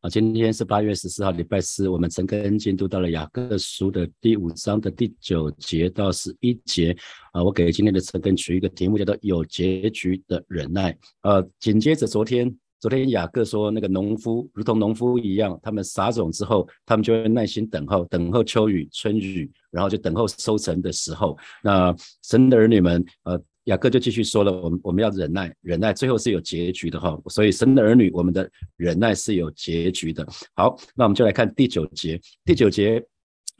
啊，今天是八月十四号，礼拜四，我们陈根进度到了雅各书的第五章的第九节到十一节。啊，我给今天的陈根取一个题目，叫做“有结局的忍耐”。呃，紧接着昨天，昨天雅各说，那个农夫如同农夫一样，他们撒种之后，他们就会耐心等候，等候秋雨、春雨，然后就等候收成的时候。那神的儿女们，呃。雅各就继续说了，我们我们要忍耐，忍耐最后是有结局的哈。所以神的儿女，我们的忍耐是有结局的。好，那我们就来看第九节。第九节，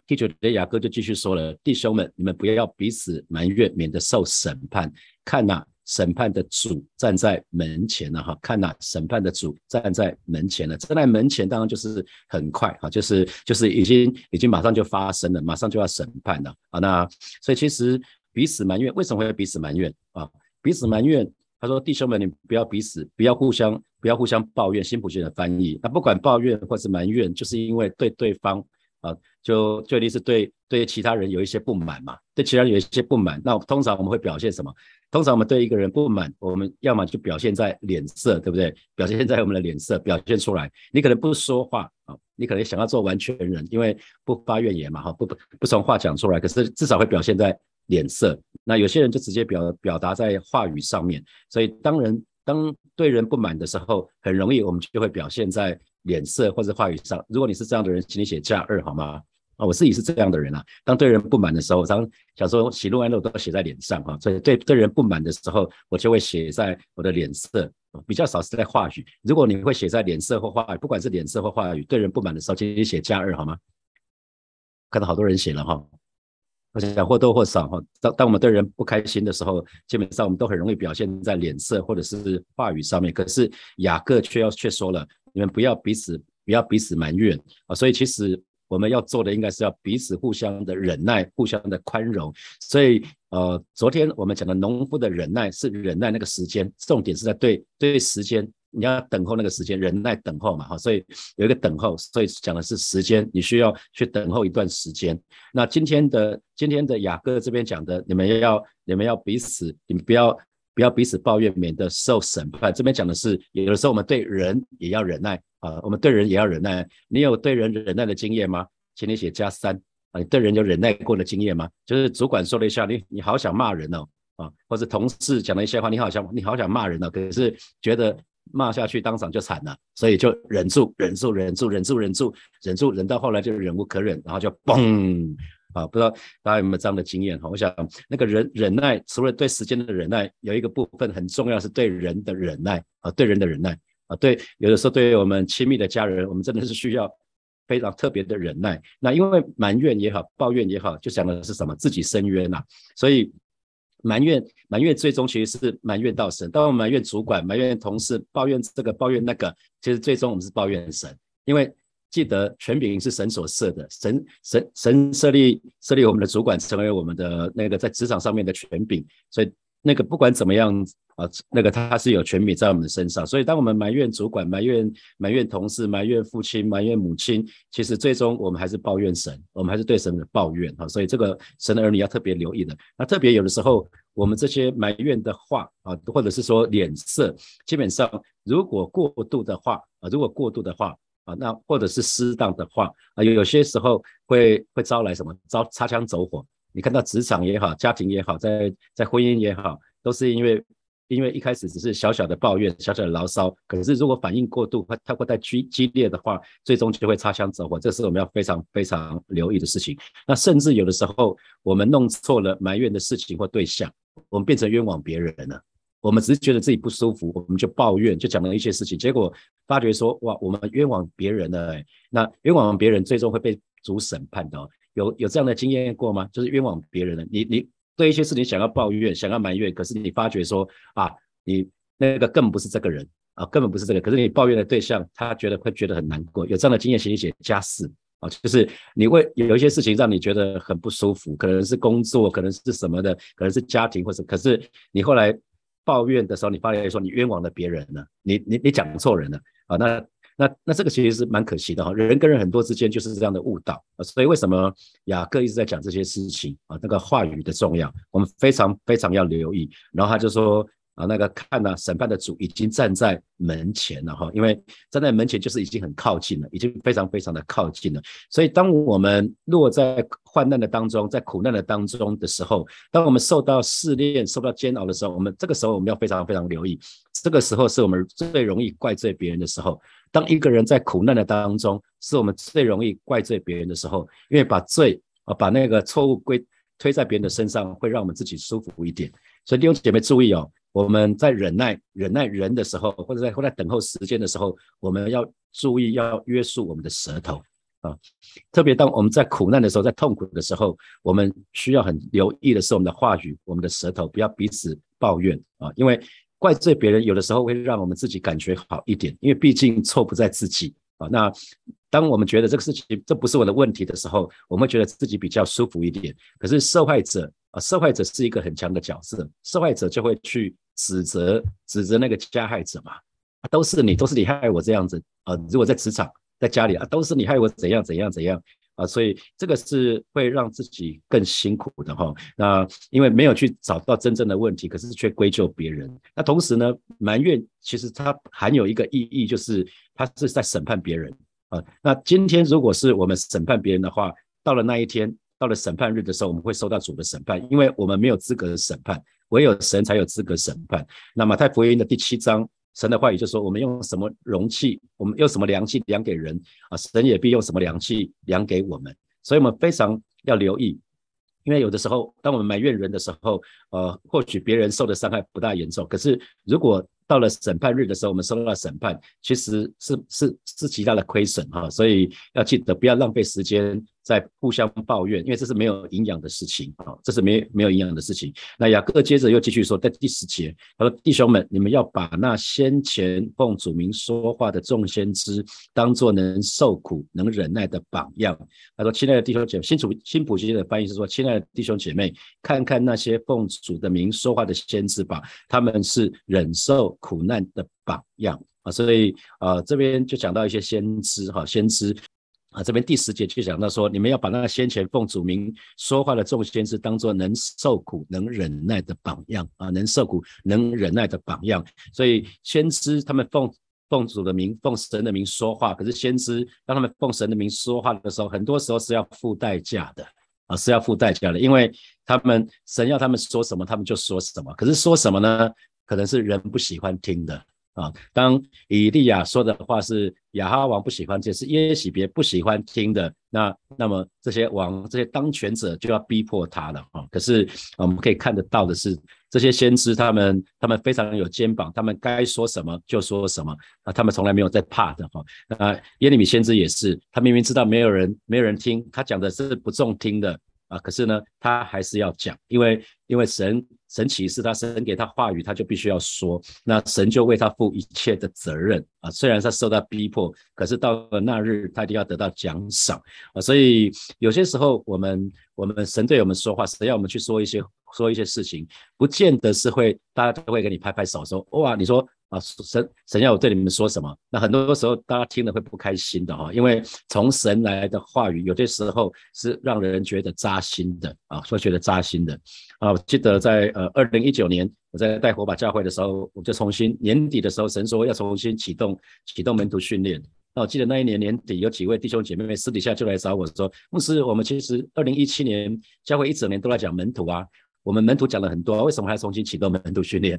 第九节雅各就继续说了，弟兄们，你们不要彼此埋怨，免得受审判。看呐，审判的主站在门前了哈。看呐，审判的主站在门前了。站在门前，当然就是很快哈，就是就是已经已经马上就发生了，马上就要审判了啊。那所以其实。彼此埋怨，为什么会彼此埋怨啊？彼此埋怨，他说：“弟兄们，你不要彼此，不要互相，不要互相抱怨。”辛普逊的翻译，那不管抱怨或是埋怨，就是因为对对方啊，就就一定是对对其他人有一些不满嘛，对其他人有一些不满。那通常我们会表现什么？通常我们对一个人不满，我们要么就表现在脸色，对不对？表现在我们的脸色，表现出来。你可能不说话啊，你可能想要做完全人，因为不发怨言嘛，哈，不不不从话讲出来，可是至少会表现在。脸色，那有些人就直接表表达在话语上面，所以当人当对人不满的时候，很容易我们就会表现在脸色或者话语上。如果你是这样的人，请你写加二好吗？啊，我自己是这样的人啊。当对人不满的时候，常想说喜怒哀乐都要写在脸上哈，所以对对人不满的时候，我就会写在我的脸色，比较少是在话语。如果你会写在脸色或话语，不管是脸色或话语，对人不满的时候，请你写加二好吗？看到好多人写了哈。我想或多或少哈，当当我们对人不开心的时候，基本上我们都很容易表现在脸色或者是话语上面。可是雅各却要却说了，你们不要彼此不要彼此埋怨啊！所以其实我们要做的应该是要彼此互相的忍耐，互相的宽容。所以呃，昨天我们讲的农夫的忍耐是忍耐那个时间，重点是在对对时间。你要等候那个时间，忍耐等候嘛，哈，所以有一个等候，所以讲的是时间，你需要去等候一段时间。那今天的今天的雅各这边讲的，你们要你们要彼此，你们不要不要彼此抱怨，免得受审判。这边讲的是，有的时候我们对人也要忍耐啊，我们对人也要忍耐。你有对人忍耐的经验吗？请你写加三啊，你对人有忍耐过的经验吗？就是主管说了一下，你你好想骂人哦，啊，或者同事讲了一些话，你好想你好想骂人哦，可是觉得。骂下去当场就惨了，所以就忍住，忍住，忍住，忍住，忍住，忍住，忍到后来就忍无可忍，然后就嘣啊！不知道大家有没有这样的经验哈？我想那个忍忍耐，除了对时间的忍耐，有一个部分很重要，是对人的忍耐啊，对人的忍耐啊，对有的时候对于我们亲密的家人，我们真的是需要非常特别的忍耐。那因为埋怨也好，抱怨也好，就讲的是什么？自己深渊呐，所以。埋怨，埋怨，最终其实是埋怨到神。当我们埋怨主管、埋怨同事、抱怨这个、抱怨那个，其实最终我们是抱怨神。因为记得权柄是神所设的，神神神设立设立我们的主管成为我们的那个在职场上面的权柄，所以那个不管怎么样。啊，那个他是有权柄在我们身上，所以当我们埋怨主管、埋怨埋怨同事、埋怨父亲、埋怨母亲，其实最终我们还是抱怨神，我们还是对神的抱怨哈。所以这个神的儿女要特别留意的。那特别有的时候，我们这些埋怨的话啊，或者是说脸色，基本上如果过度的话啊，如果过度的话啊，那或者是适当的话啊，有些时候会会招来什么？招擦枪走火。你看到职场也好，家庭也好，在在婚姻也好，都是因为。因为一开始只是小小的抱怨、小小的牢骚，可是如果反应过度，它它会太激激烈的话，最终就会擦枪走火。这是我们要非常非常留意的事情。那甚至有的时候，我们弄错了埋怨的事情或对象，我们变成冤枉别人了。我们只是觉得自己不舒服，我们就抱怨，就讲了一些事情，结果发觉说，哇，我们冤枉别人了。那冤枉别人，最终会被主审判的。有有这样的经验过吗？就是冤枉别人了，你你。对一些事情想要抱怨、想要埋怨，可是你发觉说啊，你那个根本不是这个人啊，根本不是这个。可是你抱怨的对象，他觉得会觉得很难过。有这样的经验，写一写加四啊，就是你会有一些事情让你觉得很不舒服，可能是工作，可能是什么的，可能是家庭，或者可是你后来抱怨的时候，你发现说你冤枉了别人了，你你你讲错人了啊，那。那那这个其实是蛮可惜的哈，人跟人很多之间就是这样的误导啊，所以为什么雅各一直在讲这些事情啊？那个话语的重要，我们非常非常要留意。然后他就说，啊，那个看呢，审判的主已经站在门前了哈，因为站在门前就是已经很靠近了，已经非常非常的靠近了。所以当我们落在患难的当中，在苦难的当中的时候，当我们受到试炼、受到煎熬的时候，我们这个时候我们要非常非常留意，这个时候是我们最容易怪罪别人的时候。当一个人在苦难的当中，是我们最容易怪罪别人的时候，因为把罪啊，把那个错误归推在别人的身上，会让我们自己舒服一点。所以弟兄姐妹注意哦。我们在忍耐忍耐人的时候，或者在或在等候时间的时候，我们要注意要约束我们的舌头啊。特别当我们在苦难的时候，在痛苦的时候，我们需要很留意的是我们的话语，我们的舌头不要彼此抱怨啊。因为怪罪别人有的时候会让我们自己感觉好一点，因为毕竟错不在自己啊。那当我们觉得这个事情这不是我的问题的时候，我们觉得自己比较舒服一点。可是受害者。啊，受害者是一个很强的角色，受害者就会去指责指责那个加害者嘛，都是你，都是你害我这样子啊。如果在职场，在家里啊，都是你害我怎样怎样怎样啊，所以这个是会让自己更辛苦的哈。那因为没有去找到真正的问题，可是却归咎别人。那同时呢，埋怨其实它含有一个意义，就是它是在审判别人啊。那今天如果是我们审判别人的话，到了那一天。到了审判日的时候，我们会受到主的审判，因为我们没有资格审判，唯有神才有资格审判。那马太福音的第七章，神的话语就说：我们用什么容器，我们用什么量器量给人啊，神也必用什么量器量给我们。所以，我们非常要留意，因为有的时候，当我们埋怨人的时候，呃，或许别人受的伤害不大严重，可是如果到了审判日的时候，我们受到了审判，其实是是是极大的亏损哈，所以要记得不要浪费时间。在互相抱怨，因为这是没有营养的事情啊，这是没没有营养的事情。那雅各接着又继续说，在第十节，他说：“弟兄们，你们要把那先前奉主名说话的众先知，当作能受苦、能忍耐的榜样。”他说：“亲爱的弟兄姐妹，新主新普京的翻译是说，亲爱的弟兄姐妹，看看那些奉主的名说话的先知吧，他们是忍受苦难的榜样啊。所以啊，这边就讲到一些先知哈，先知。”啊，这边第十节就讲到说，你们要把那个先前奉主名说话的众先知当作能受苦、能忍耐的榜样啊，能受苦、能忍耐的榜样。所以先知他们奉奉主的名、奉神的名说话，可是先知当他们奉神的名说话的时候，很多时候是要付代价的啊，是要付代价的，因为他们神要他们说什么，他们就说什么。可是说什么呢？可能是人不喜欢听的。啊，当以利亚说的话是亚哈王不喜欢听，是耶喜别不喜欢听的，那那么这些王这些当权者就要逼迫他了啊。可是我们可以看得到的是，这些先知他们他们非常有肩膀，他们该说什么就说什么啊，他们从来没有在怕的哈。那耶利米先知也是，他明明知道没有人没有人听，他讲的是不中听的。啊，可是呢，他还是要讲，因为因为神神启示他，神给他话语，他就必须要说，那神就为他负一切的责任啊。虽然他受到逼迫，可是到了那日，他一定要得到奖赏啊。所以有些时候，我们我们神对我们说话，神要我们去说一些说一些事情，不见得是会大家都会给你拍拍手说哇，你说。啊，神神要我对你们说什么？那很多时候大家听了会不开心的哈，因为从神来的话语，有些时候是让人觉得扎心的啊，说觉得扎心的啊。我记得在呃二零一九年，我在带火把教会的时候，我就重新年底的时候，神说要重新启动启动门徒训练。那我记得那一年年底，有几位弟兄姐妹私底下就来找我说，牧师，我们其实二零一七年教会一整年都在讲门徒啊，我们门徒讲了很多，为什么还要重新启动门徒训练？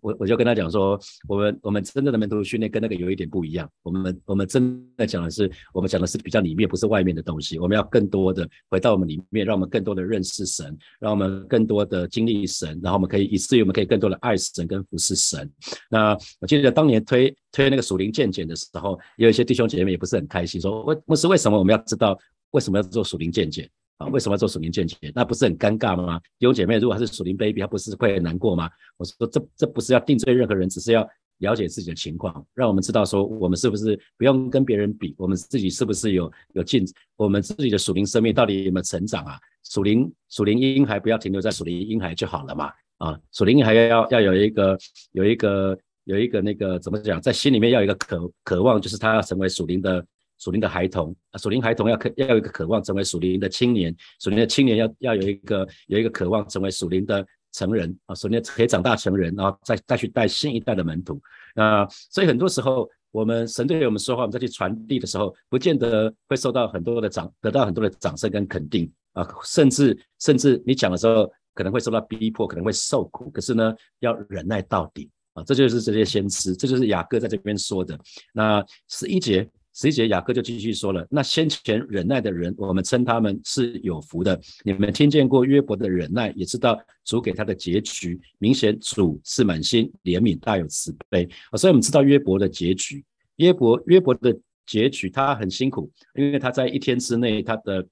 我我就跟他讲说，我们我们真正的门徒训练跟那个有一点不一样。我们我们真的讲的是，我们讲的是比较里面，不是外面的东西。我们要更多的回到我们里面，让我们更多的认识神，让我们更多的经历神，然后我们可以以至于我们可以更多的爱神跟服侍神。那我记得当年推推那个属灵见解的时候，有一些弟兄姐妹也不是很开心，说为牧师为什么我们要知道为什么要做属灵见解？啊，为什么要做属灵见解？那不是很尴尬吗？有姐妹，如果还是属灵 baby，她不是会难过吗？我说这这不是要定罪任何人，只是要了解自己的情况，让我们知道说我们是不是不用跟别人比，我们自己是不是有有进，我们自己的属灵生命到底有没有成长啊？属灵属灵婴孩不要停留在属灵婴孩就好了嘛？啊，属灵婴孩要要有一个有一个有一个那个怎么讲，在心里面要有一个渴渴望，就是他要成为属灵的。属灵的孩童啊，属灵孩童要渴要有一个渴望成为属灵的青年，属灵的青年要要有一个有一个渴望成为属灵的成人啊，首先可以长大成人，然后再再去带新一代的门徒。啊所以很多时候，我们神对我们说话，我们再去传递的时候，不见得会受到很多的掌，得到很多的掌声跟肯定啊，甚至甚至你讲的时候，可能会受到逼迫，可能会受苦。可是呢，要忍耐到底啊，这就是这些先知，这就是雅各在这边说的。那十一节。十一节雅各就继续说了：“那先前忍耐的人，我们称他们是有福的。你们听见过约伯的忍耐，也知道主给他的结局。明显主是满心怜悯，大有慈悲！所以我们知道约伯的结局。约伯约伯的结局，他很辛苦，因为他在一天之内，他的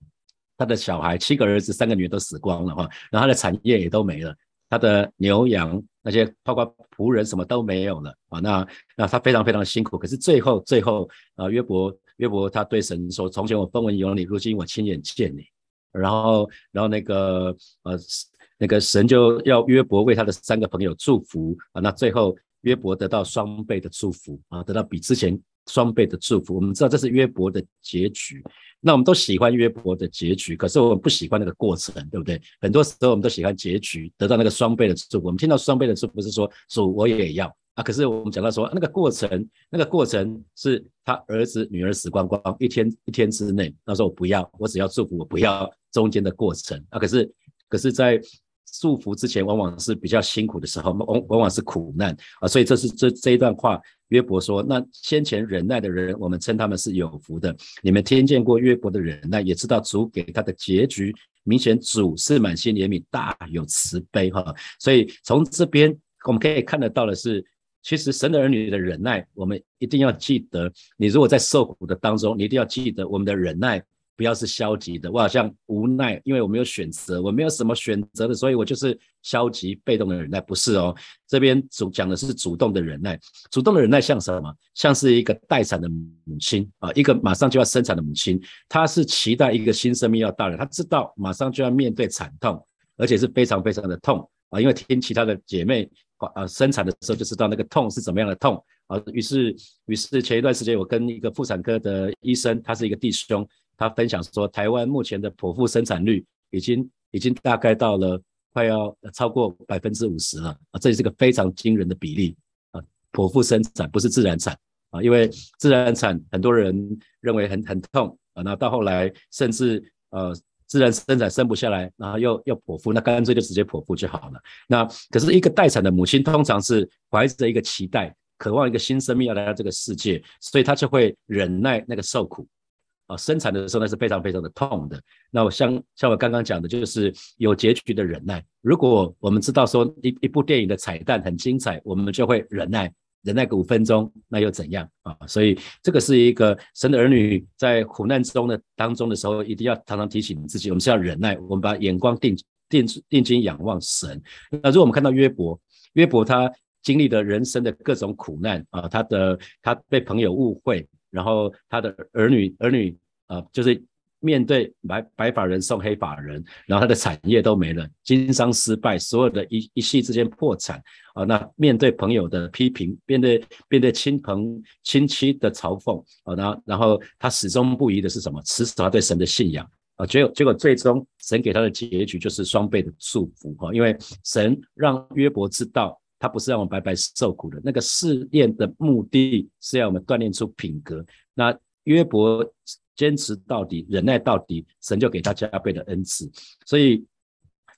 他的小孩七个儿子三个女儿都死光了哈，然后他的产业也都没了，他的牛羊那些包括。”仆人什么都没有了啊，那那他非常非常辛苦，可是最后最后啊，约伯约伯他对神说：从前我分文有你，如今我亲眼见你。然后然后那个呃那个神就要约伯为他的三个朋友祝福啊，那最后约伯得到双倍的祝福啊，得到比之前双倍的祝福。我们知道这是约伯的结局。那我们都喜欢约伯的结局，可是我们不喜欢那个过程，对不对？很多时候我们都喜欢结局，得到那个双倍的祝福。我们听到双倍的祝福是说主我也要啊，可是我们讲到说那个过程，那个过程是他儿子女儿死光光，一天一天之内，他说我不要，我只要祝福，我不要中间的过程啊。可是可是在祝福之前，往往是比较辛苦的时候，往往往是苦难啊。所以这是这这一段话。约伯说：“那先前忍耐的人，我们称他们是有福的。你们听见过约伯的忍耐，也知道主给他的结局。明显主是满心怜悯，大有慈悲。哈，所以从这边我们可以看得到的是，其实神的儿女的忍耐，我们一定要记得。你如果在受苦的当中，你一定要记得我们的忍耐。”不要是消极的，我好像无奈，因为我没有选择，我没有什么选择的，所以我就是消极被动的忍耐，不是哦。这边主讲的是主动的忍耐，主动的忍耐像什么？像是一个待产的母亲啊，一个马上就要生产的母亲，她是期待一个新生命要到来，她知道马上就要面对惨痛，而且是非常非常的痛啊，因为听其他的姐妹啊生产的时候就知道那个痛是怎么样的痛啊。于是，于是前一段时间我跟一个妇产科的医生，他是一个弟兄。他分享说，台湾目前的剖腹生产率已经已经大概到了快要超过百分之五十了啊，这也是个非常惊人的比例啊。剖腹生产不是自然产啊，因为自然产很多人认为很很痛啊，那到后来甚至呃自然生产生不下来，然后又又剖腹，那干脆就直接剖腹就好了。那可是一个待产的母亲通常是怀着一个期待，渴望一个新生命要来到这个世界，所以她就会忍耐那个受苦。啊，生产的时候那是非常非常的痛的。那我像像我刚刚讲的，就是有结局的忍耐。如果我们知道说一一部电影的彩蛋很精彩，我们就会忍耐，忍耐个五分钟，那又怎样啊？所以这个是一个神的儿女在苦难之中的当中的时候，一定要常常提醒自己，我们是要忍耐，我们把眼光定定定睛仰望神。那如果我们看到约伯，约伯他经历的人生的各种苦难啊，他的他被朋友误会。然后他的儿女儿女啊，就是面对白白发人送黑发人，然后他的产业都没了，经商失败，所有的一一系之间破产啊。那面对朋友的批评，面对面对亲朋亲戚的嘲讽啊，然后然后他始终不移的是什么？持守他对神的信仰啊。结果结果最终神给他的结局就是双倍的祝福哈，因为神让约伯知道。他不是让我们白白受苦的，那个试验的目的是要我们锻炼出品格。那约伯坚持到底，忍耐到底，神就给他加倍的恩赐。所以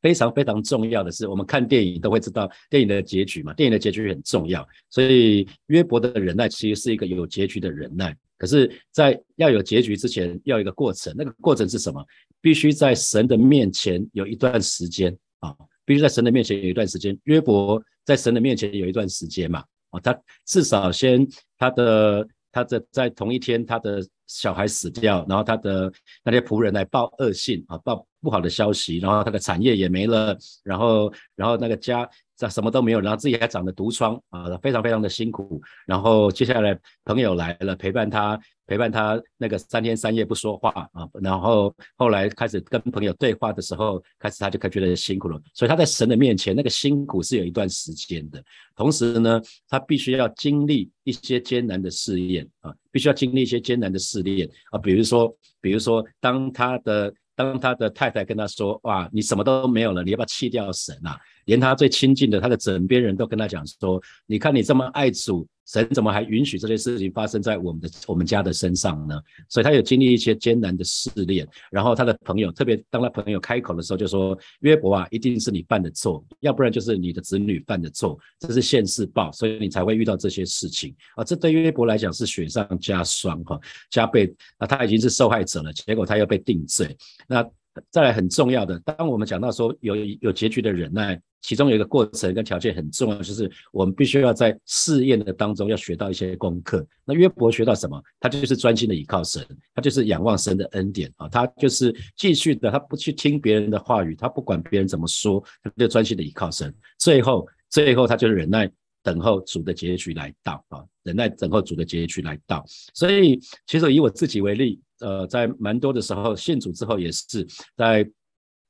非常非常重要的是，我们看电影都会知道电影的结局嘛，电影的结局很重要。所以约伯的忍耐其实是一个有结局的忍耐。可是，在要有结局之前，要一个过程。那个过程是什么？必须在神的面前有一段时间啊，必须在神的面前有一段时间。约伯。在神的面前有一段时间嘛，哦，他至少先他的他的在同一天他的小孩死掉，然后他的那些仆人来报恶信啊，报不好的消息，然后他的产业也没了，然后然后那个家。这什么都没有，然后自己还长了毒疮啊，非常非常的辛苦。然后接下来朋友来了，陪伴他，陪伴他那个三天三夜不说话啊。然后后来开始跟朋友对话的时候，开始他就开始觉得辛苦了。所以他在神的面前，那个辛苦是有一段时间的。同时呢，他必须要经历一些艰难的试验啊，必须要经历一些艰难的试炼啊。比如说，比如说当他的当他的太太跟他说：“哇，你什么都没有了，你要不要弃掉神啊？”连他最亲近的他的枕边人都跟他讲说：“你看你这么爱主，神怎么还允许这些事情发生在我们的我们家的身上呢？”所以他有经历一些艰难的试炼。然后他的朋友，特别当他朋友开口的时候，就说：“约伯啊，一定是你犯的错，要不然就是你的子女犯的错，这是现世报，所以你才会遇到这些事情啊。”这对约伯来讲是雪上加霜哈，加倍啊，他已经是受害者了，结果他又被定罪。那再来很重要的，当我们讲到说有有结局的忍耐。其中有一个过程跟条件很重要，就是我们必须要在试验的当中要学到一些功课。那约伯学到什么？他就是专心的倚靠神，他就是仰望神的恩典啊，他就是继续的，他不去听别人的话语，他不管别人怎么说，他就专心的倚靠神。最后，最后他就是忍耐等候主的结局来到啊，忍耐等候主的结局来到。所以，其实以我自己为例，呃，在蛮多的时候信主之后，也是在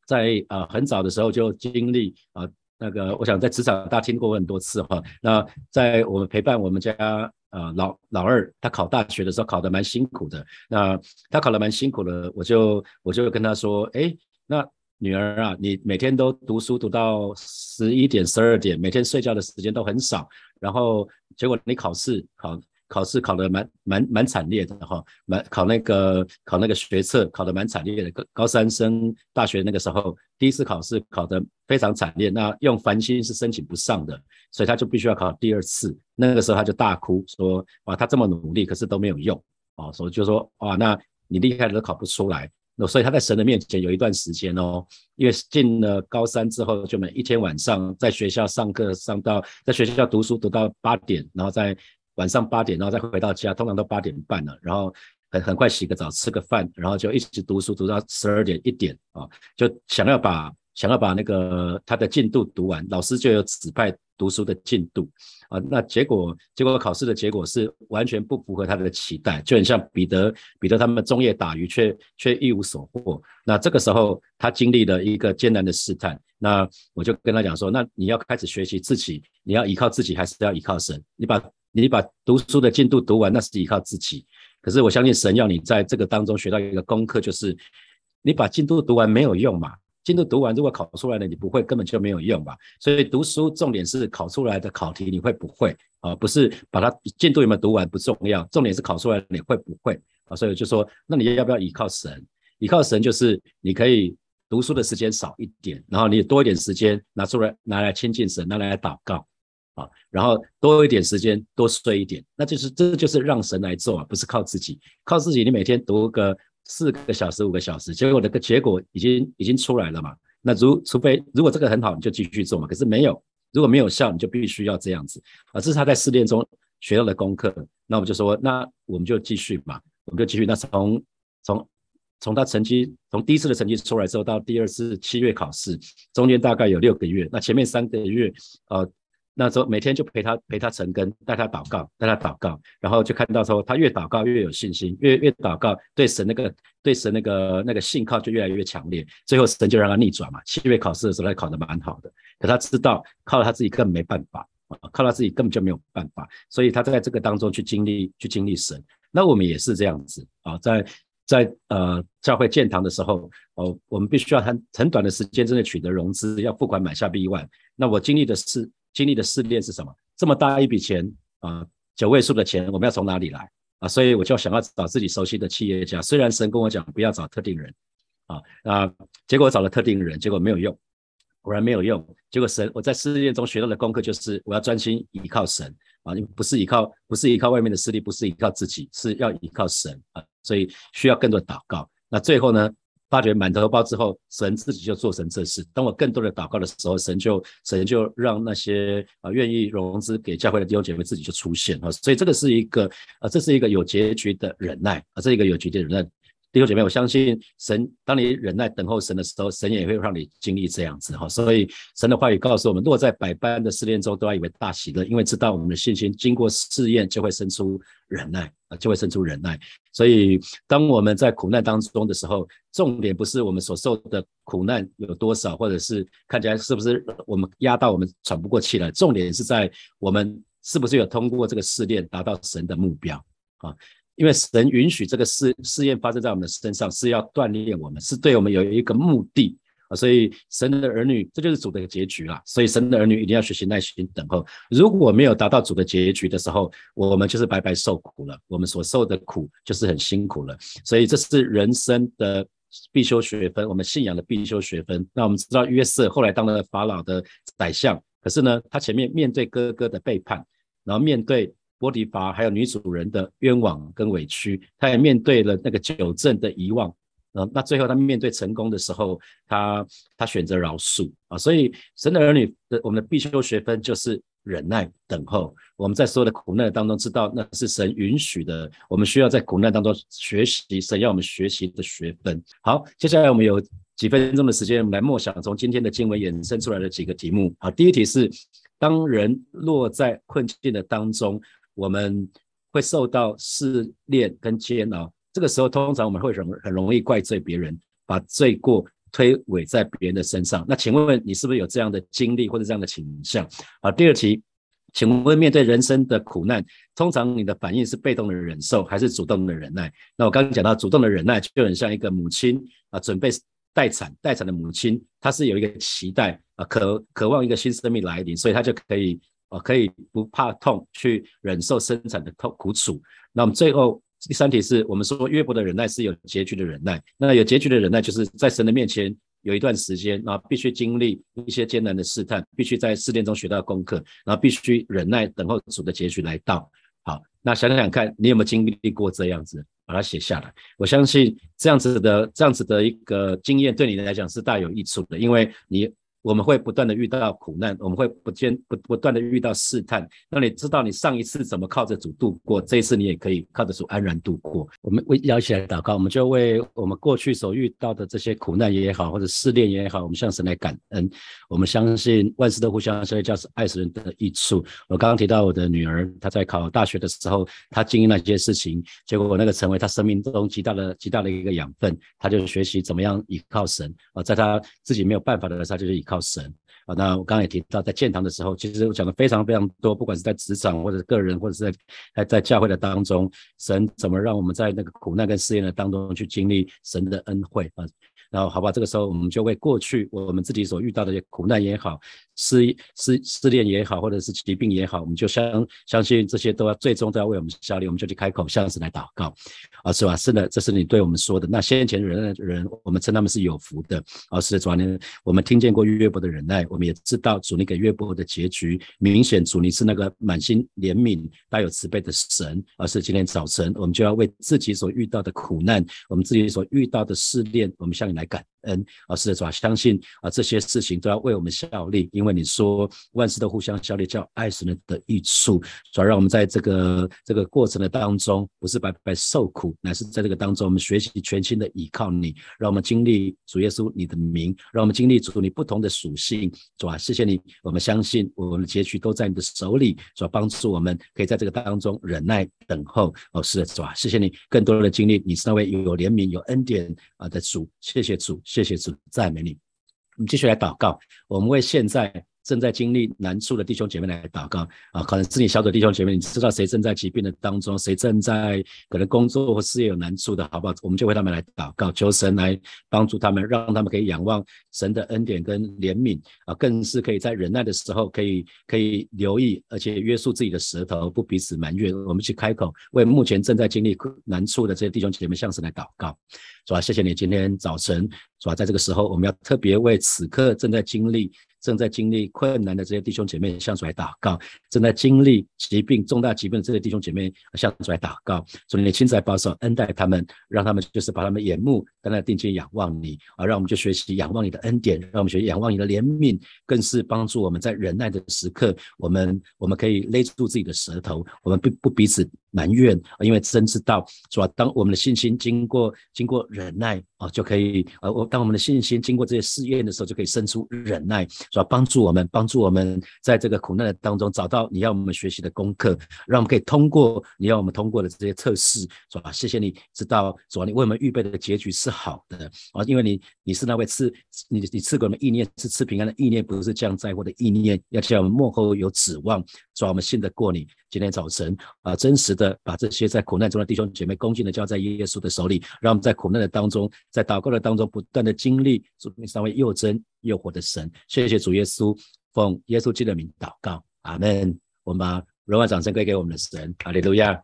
在呃很早的时候就经历啊。那个，我想在职场大厅过很多次哈。那在我们陪伴我们家呃老老二，他考大学的时候考得蛮辛苦的。那他考得蛮辛苦的，我就我就跟他说，哎，那女儿啊，你每天都读书读到十一点十二点，每天睡觉的时间都很少，然后结果你考试考。考试考得蛮蛮蛮惨烈的哈，蛮考那个考那个学测考得蛮惨烈的，高高三升大学那个时候第一次考试考得非常惨烈，那用繁星是申请不上的，所以他就必须要考第二次。那个时候他就大哭说：哇，他这么努力，可是都没有用哦，所以就说哇，那你厉害的都考不出来。那所以他在神的面前有一段时间哦，因为进了高三之后，就每一天晚上在学校上课上到在学校读书读到八点，然后再。晚上八点，然后再回到家，通常都八点半了，然后很很快洗个澡，吃个饭，然后就一直读书读到十二点一点啊，就想要把想要把那个他的进度读完，老师就有指派读书的进度啊，那结果结果考试的结果是完全不符合他的期待，就很像彼得彼得他们终夜打鱼却却一无所获，那这个时候他经历了一个艰难的试探，那我就跟他讲说，那你要开始学习自己，你要依靠自己还是要依靠神？你把你把读书的进度读完，那是依靠自己。可是我相信神要你在这个当中学到一个功课，就是你把进度读完没有用嘛？进度读完如果考出来了，你不会根本就没有用吧？所以读书重点是考出来的考题你会不会啊？不是把它进度有没有读完不重要，重点是考出来你会不会啊？所以就说，那你要不要依靠神？依靠神就是你可以读书的时间少一点，然后你多一点时间拿出来拿来亲近神，拿来祷告。啊，然后多一点时间，多睡一点，那就是这就是让神来做啊，不是靠自己，靠自己你每天读个四个小时、五个小时，结果那个结果已经已经出来了嘛。那如除非如果这个很好，你就继续做嘛。可是没有，如果没有效，你就必须要这样子啊。这是他在试炼中学到的功课。那我们就说，那我们就继续嘛，我们就继续。那从从从他成绩从第一次的成绩出来之后，到第二次七月考试，中间大概有六个月。那前面三个月，呃。那时候每天就陪他陪他成根，带他祷告，带他祷告，然后就看到说他越祷告越有信心，越越祷告对神那个对神那个那个信靠就越来越强烈，最后神就让他逆转嘛。七月考试的时候他考得蛮好的，可他知道靠他自己根本没办法啊，靠他自己根本就没有办法，所以他在这个当中去经历去经历神。那我们也是这样子啊，在在呃教会建堂的时候哦，我们必须要很很短的时间真的取得融资，要付款买下 B one。那我经历的是。经历的试炼是什么？这么大一笔钱啊，九位数的钱，我们要从哪里来啊？所以我就想要找自己熟悉的企业家。虽然神跟我讲不要找特定人啊，啊，结果找了特定人，结果没有用，果然没有用。结果神，我在试炼中学到的功课就是我要专心依靠神啊，不是依靠，不是依靠外面的势力，不是依靠自己，是要依靠神啊。所以需要更多祷告。那最后呢？发觉满头包之后，神自己就做成这事。当我更多的祷告的时候，神就神就让那些啊愿意融资给教会的弟兄姐妹自己就出现啊。所以这个是一个啊，这是一个有结局的忍耐啊，这是一个有结局的忍耐。弟兄姐妹，我相信神，当你忍耐等候神的时候，神也会让你经历这样子哈。所以神的话语告诉我们，若在百般的试炼中，都要以为大喜乐，因为知道我们的信心经过试验，就会生出忍耐啊。就会生出忍耐，所以当我们在苦难当中的时候，重点不是我们所受的苦难有多少，或者是看起来是不是我们压到我们喘不过气来，重点是在我们是不是有通过这个试炼达到神的目标啊？因为神允许这个试试验发生在我们的身上，是要锻炼我们，是对我们有一个目的啊。所以神的儿女，这就是主的结局啦。所以神的儿女一定要学习耐心等候。如果没有达到主的结局的时候，我们就是白白受苦了。我们所受的苦就是很辛苦了。所以这是人生的必修学分，我们信仰的必修学分。那我们知道约瑟后来当了法老的宰相，可是呢，他前面面对哥哥的背叛，然后面对。波迪法还有女主人的冤枉跟委屈，他也面对了那个九正的遗忘，呃，那最后他面对成功的时候，他他选择饶恕啊，所以神的儿女的我们的必修学分就是忍耐等候。我们在所有的苦难当中，知道那是神允许的，我们需要在苦难当中学习神要我们学习的学分。好，接下来我们有几分钟的时间，我们来默想从今天的经文衍生出来的几个题目。好，第一题是当人落在困境的当中。我们会受到试炼跟煎熬，这个时候通常我们会很很容易怪罪别人，把罪过推诿在别人的身上。那请问问你是不是有这样的经历或者这样的倾向？好，第二题，请问面对人生的苦难，通常你的反应是被动的忍受还是主动的忍耐？那我刚刚讲到主动的忍耐，就很像一个母亲啊，准备待产待产的母亲，她是有一个期待啊，渴渴望一个新生命来临，所以她就可以。哦，可以不怕痛去忍受生产的痛苦楚。那我们最后第三题是我们说约伯的忍耐是有结局的忍耐。那有结局的忍耐，就是在神的面前有一段时间，然后必须经历一些艰难的试探，必须在试炼中学到功课，然后必须忍耐等候主的结局来到。好，那想想看你有没有经历过这样子，把它写下来。我相信这样子的这样子的一个经验对你来讲是大有益处的，因为你。我们会不断的遇到苦难，我们会不间不不断的遇到试探。那你知道你上一次怎么靠着主度过，这一次你也可以靠着主安然度过。我们为一起来祷告，我们就为我们过去所遇到的这些苦难也好，或者试炼也好，我们向神来感恩。我们相信万事都互相效力，叫是爱神的益处。我刚刚提到我的女儿，她在考大学的时候，她经历那些事情，结果那个成为她生命中极大的极大的一个养分，她就学习怎么样依靠神啊，在她自己没有办法的时候，她就是依靠。神啊，那我刚刚也提到，在建堂的时候，其实我讲的非常非常多，不管是在职场或者个人，或者是在在在教会的当中，神怎么让我们在那个苦难跟试验的当中去经历神的恩惠啊。然后，好吧，这个时候我们就为过去我们自己所遇到的苦难也好，失失失恋也好，或者是疾病也好，我们就相相信这些都要最终都要为我们效力，我们就去开口向神来祷告，啊，是吧？是的，这是你对我们说的。那先前人的人，我们称他们是有福的，啊，是的，主呢，我们听见过约伯的忍耐，我们也知道主你给约伯的结局，明显主你是那个满心怜悯、带有慈悲的神，而是今天早晨我们就要为自己所遇到的苦难，我们自己所遇到的试炼，我们向你来。感恩啊，是的，主啊，相信啊，这些事情都要为我们效力，因为你说万事都互相效力，叫爱神的的益处，主要让我们在这个这个过程的当中，不是白白受苦，乃是在这个当中，我们学习全新的依靠你，让我们经历主耶稣你的名，让我们经历主你不同的属性，主啊，谢谢你，我们相信我们的结局都在你的手里，主帮助我们可以在这个当中忍耐等候，哦，是的，主啊，谢谢你更多的经历，你是那位有怜悯有恩典啊的主，谢谢。主，谢谢主，赞美你。我们继续来祷告，我们为现在。正在经历难处的弟兄姐妹来祷告啊，可能是你小组弟兄姐妹，你知道谁正在疾病的当中，谁正在可能工作或事业有难处的，好不好？我们就为他们来祷告，求神来帮助他们，让他们可以仰望神的恩典跟怜悯啊，更是可以在忍耐的时候，可以可以留意，而且约束自己的舌头，不彼此埋怨。我们去开口，为目前正在经历难处的这些弟兄姐妹向神来祷告，是吧？谢谢你今天早晨，是吧？在这个时候，我们要特别为此刻正在经历。正在经历困难的这些弟兄姐妹向主来祷告，正在经历疾病重大疾病的这些弟兄姐妹向主来祷告，主你亲自来保守恩待他们，让他们就是把他们眼目在那定睛仰望你啊，让我们就学习仰望你的恩典，让我们学习仰望你的怜悯，更是帮助我们在忍耐的时刻，我们我们可以勒住自己的舌头，我们不不彼此埋怨，因为真知道是吧？当我们的信心经过经过忍耐啊，就可以呃，我当我们的信心经过这些试验的时候，就可以生出忍耐。是吧帮助我们，帮助我们在这个苦难的当中找到你要我们学习的功课，让我们可以通过你要我们通过的这些测试，是吧？谢谢你知道，主啊，你为我们预备的结局是好的啊，因为你你是那位赐你你赐给我们意念是赐平安的意念，不是降灾祸的意念，要叫我们幕后有指望，主啊，我们信得过你。今天早晨啊，真实的把这些在苦难中的弟兄姐妹恭敬的交在耶稣的手里，让我们在苦难的当中，在祷告的当中不断的经历主那三位又真又活的神。谢谢主耶稣，奉耶稣基督的名祷告，阿门。我们把荣耀掌声归给我们的神，哈利路亚。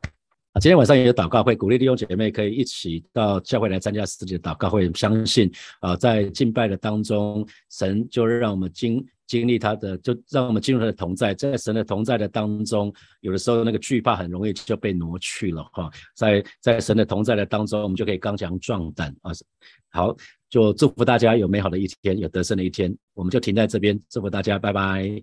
啊，今天晚上也有祷告会，鼓励弟兄姐妹可以一起到教会来参加自己的祷告会。相信啊，在敬拜的当中，神就让我们经经历他的，就让我们进入他的同在。在神的同在的当中，有的时候那个惧怕很容易就被挪去了哈。在在神的同在的当中，我们就可以刚强壮胆啊。好，就祝福大家有美好的一天，有得胜的一天。我们就停在这边，祝福大家，拜拜。